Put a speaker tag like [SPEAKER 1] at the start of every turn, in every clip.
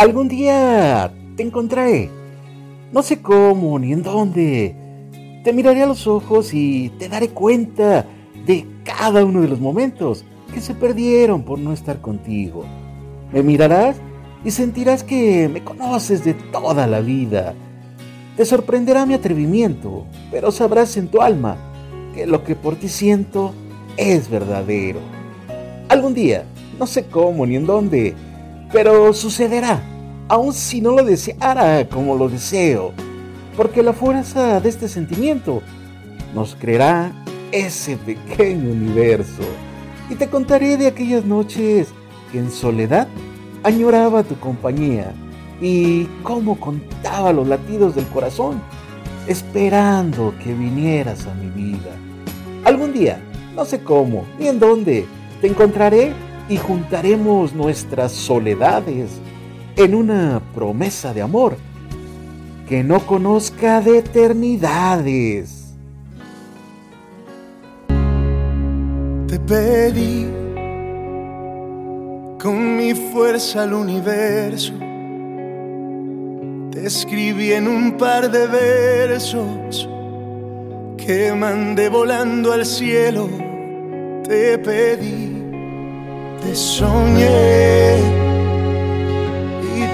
[SPEAKER 1] Algún día te encontraré. No sé cómo ni en dónde. Te miraré a los ojos y te daré cuenta de cada uno de los momentos que se perdieron por no estar contigo. Me mirarás y sentirás que me conoces de toda la vida. Te sorprenderá mi atrevimiento, pero sabrás en tu alma que lo que por ti siento es verdadero. Algún día, no sé cómo ni en dónde, pero sucederá, aun si no lo deseara como lo deseo, porque la fuerza de este sentimiento nos creará ese pequeño universo. Y te contaré de aquellas noches que en soledad añoraba tu compañía y cómo contaba los latidos del corazón, esperando que vinieras a mi vida. Algún día, no sé cómo ni en dónde, te encontraré y juntaremos nuestras soledades en una promesa de amor que no conozca de eternidades.
[SPEAKER 2] Te pedí con mi fuerza al universo. Te escribí en un par de versos que mandé volando al cielo. Te pedí, te soñé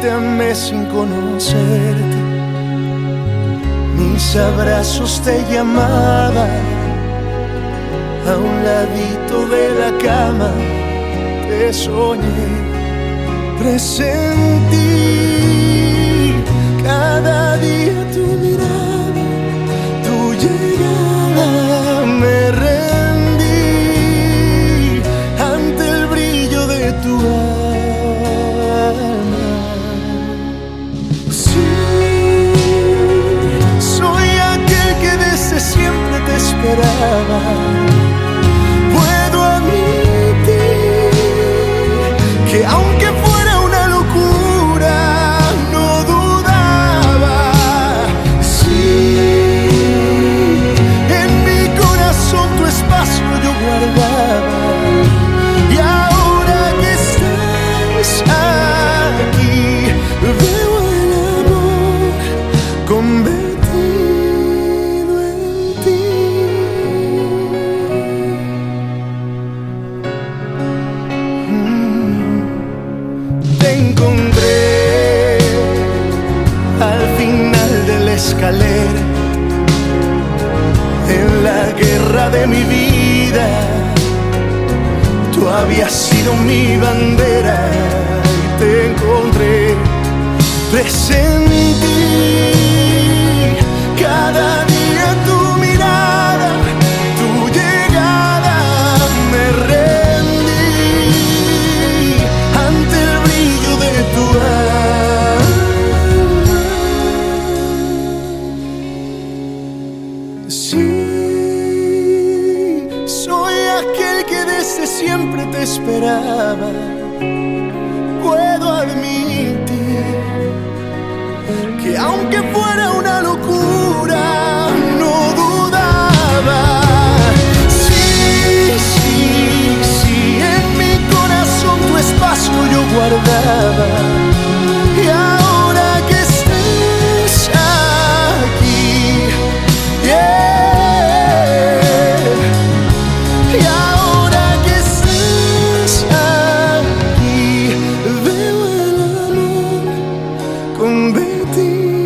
[SPEAKER 2] te amé sin conocerte. Mis abrazos te llamaban a un ladito de la cama te soñé, presentí que aunque Tú habías sido mi bandera y te encontré, presentí cada día tu mirada, tu llegada, me rendí ante el brillo de tu alma. Sí, siempre te esperaba. within.